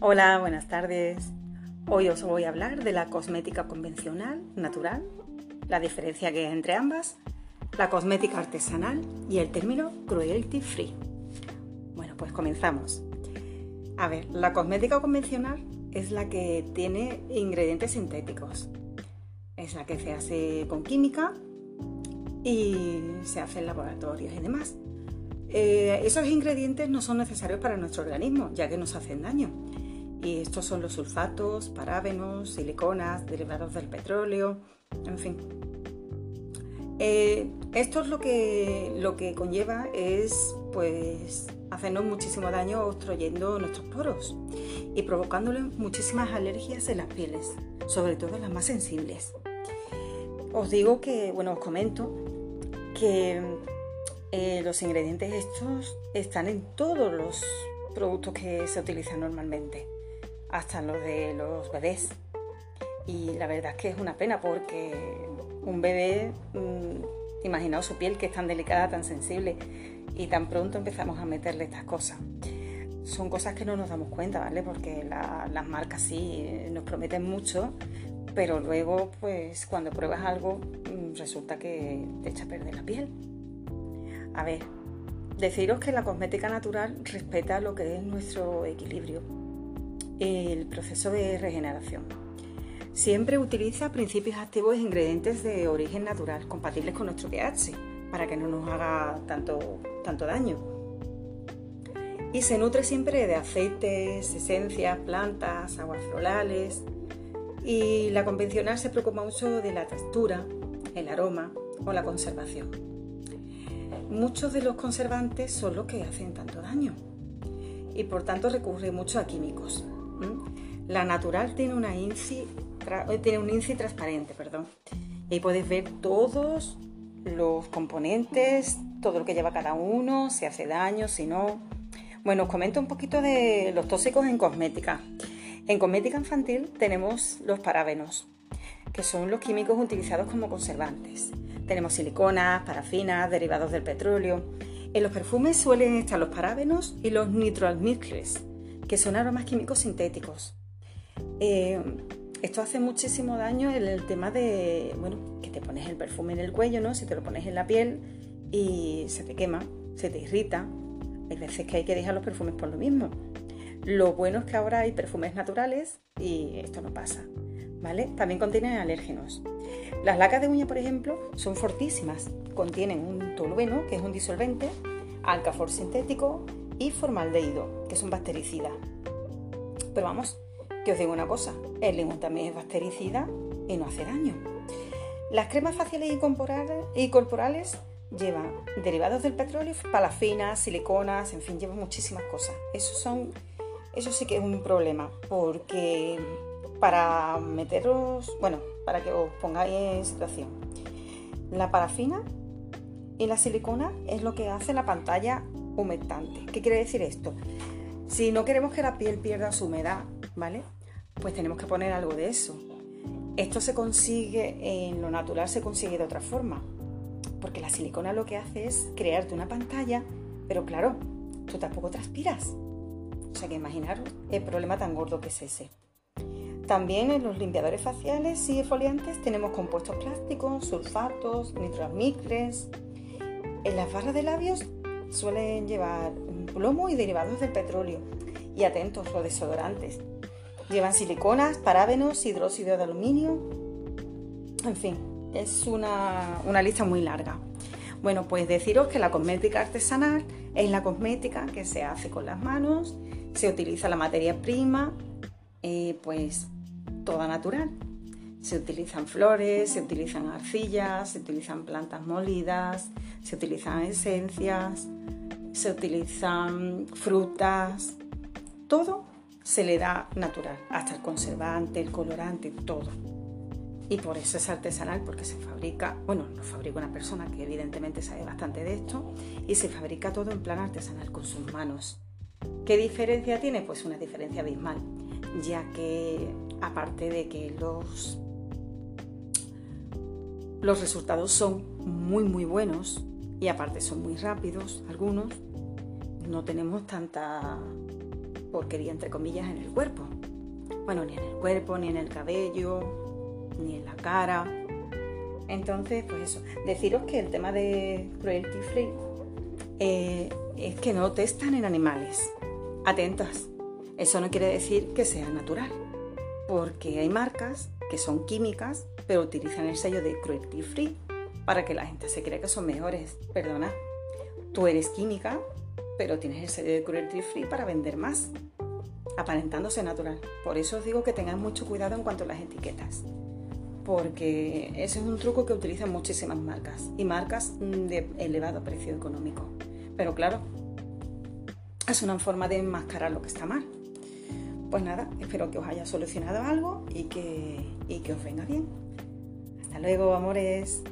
Hola, buenas tardes. Hoy os voy a hablar de la cosmética convencional, natural, la diferencia que hay entre ambas, la cosmética artesanal y el término cruelty free. Bueno, pues comenzamos. A ver, la cosmética convencional es la que tiene ingredientes sintéticos. Es la que se hace con química y se hace en laboratorios y demás. Eh, esos ingredientes no son necesarios para nuestro organismo, ya que nos hacen daño. Y estos son los sulfatos, parábenos, siliconas, derivados del petróleo, en fin. Eh, esto es lo que, lo que conlleva es pues hacernos muchísimo daño obstruyendo nuestros poros y provocándole muchísimas alergias en las pieles, sobre todo las más sensibles. Os digo que, bueno, os comento que eh, los ingredientes estos están en todos los productos que se utilizan normalmente hasta los de los bebés. Y la verdad es que es una pena porque un bebé, mm, imaginaos su piel que es tan delicada, tan sensible, y tan pronto empezamos a meterle estas cosas. Son cosas que no nos damos cuenta, ¿vale? Porque las marcas sí eh, nos prometen mucho, pero luego, pues cuando pruebas algo, mm, resulta que te echa a perder la piel. A ver, deciros que la cosmética natural respeta lo que es nuestro equilibrio el proceso de regeneración. Siempre utiliza principios activos e ingredientes de origen natural, compatibles con nuestro pH, para que no nos haga tanto, tanto daño. Y se nutre siempre de aceites, esencias, plantas, aguas florales. Y la convencional se preocupa mucho de la textura, el aroma o la conservación. Muchos de los conservantes son los que hacen tanto daño y por tanto recurre mucho a químicos. La natural tiene, una INCI, eh, tiene un INCI transparente, perdón. Y ahí podéis ver todos los componentes, todo lo que lleva cada uno, si hace daño, si no. Bueno, os comento un poquito de los tóxicos en cosmética. En cosmética infantil tenemos los parábenos, que son los químicos utilizados como conservantes. Tenemos siliconas, parafinas, derivados del petróleo. En los perfumes suelen estar los parábenos y los nitroalmizcles, que son aromas químicos sintéticos. Eh, esto hace muchísimo daño en el tema de, bueno, que te pones el perfume en el cuello, ¿no? Si te lo pones en la piel y se te quema, se te irrita. Hay veces que hay que dejar los perfumes por lo mismo. Lo bueno es que ahora hay perfumes naturales y esto no pasa, ¿vale? También contienen alérgenos. Las lacas de uña, por ejemplo, son fortísimas. Contienen un tolueno, que es un disolvente, alcafor sintético y formaldehído, que son bactericidas. Pero vamos, que os digo una cosa, el limón también es bactericida y no hace daño. Las cremas faciales y corporales, llevan derivados del petróleo, palafinas, siliconas, en fin, llevan muchísimas cosas. Eso, son, eso sí que es un problema, porque para meteros, bueno, para que os pongáis en situación, la parafina y la silicona es lo que hace la pantalla humectante. ¿Qué quiere decir esto? Si no queremos que la piel pierda su humedad, ¿vale? Pues tenemos que poner algo de eso. Esto se consigue, en lo natural se consigue de otra forma, porque la silicona lo que hace es crearte una pantalla, pero claro, tú tampoco transpiras. O sea que imaginaros el problema tan gordo que es ese. También en los limpiadores faciales y exfoliantes tenemos compuestos plásticos, sulfatos, nitroamicres. En las barras de labios suelen llevar plomo y derivados del petróleo. Y atentos, los desodorantes. Llevan siliconas, parábenos, hidróxido de aluminio. En fin, es una, lista muy larga. Bueno, pues deciros que la cosmética artesanal es la cosmética que se hace con las manos, se utiliza la materia prima, eh, pues toda natural. Se utilizan flores, se utilizan arcillas, se utilizan plantas molidas, se utilizan esencias, se utilizan frutas, todo se le da natural, hasta el conservante, el colorante, todo. Y por eso es artesanal, porque se fabrica, bueno, lo fabrica una persona que evidentemente sabe bastante de esto, y se fabrica todo en plan artesanal con sus manos. ¿Qué diferencia tiene? Pues una diferencia abismal, ya que aparte de que los, los resultados son muy muy buenos y aparte son muy rápidos algunos, no tenemos tanta porquería, entre comillas, en el cuerpo. Bueno, ni en el cuerpo, ni en el cabello, ni en la cara. Entonces, pues eso, deciros que el tema de cruelty free eh, es que no testan en animales. Atentas, eso no quiere decir que sea natural, porque hay marcas que son químicas, pero utilizan el sello de cruelty free para que la gente se crea que son mejores. Perdona, tú eres química, pero tienes el sello de cruelty free para vender más, aparentándose natural. Por eso os digo que tengan mucho cuidado en cuanto a las etiquetas, porque ese es un truco que utilizan muchísimas marcas y marcas de elevado precio económico. Pero claro, es una forma de enmascarar lo que está mal. Pues nada, espero que os haya solucionado algo y que, y que os venga bien. Hasta luego, amores.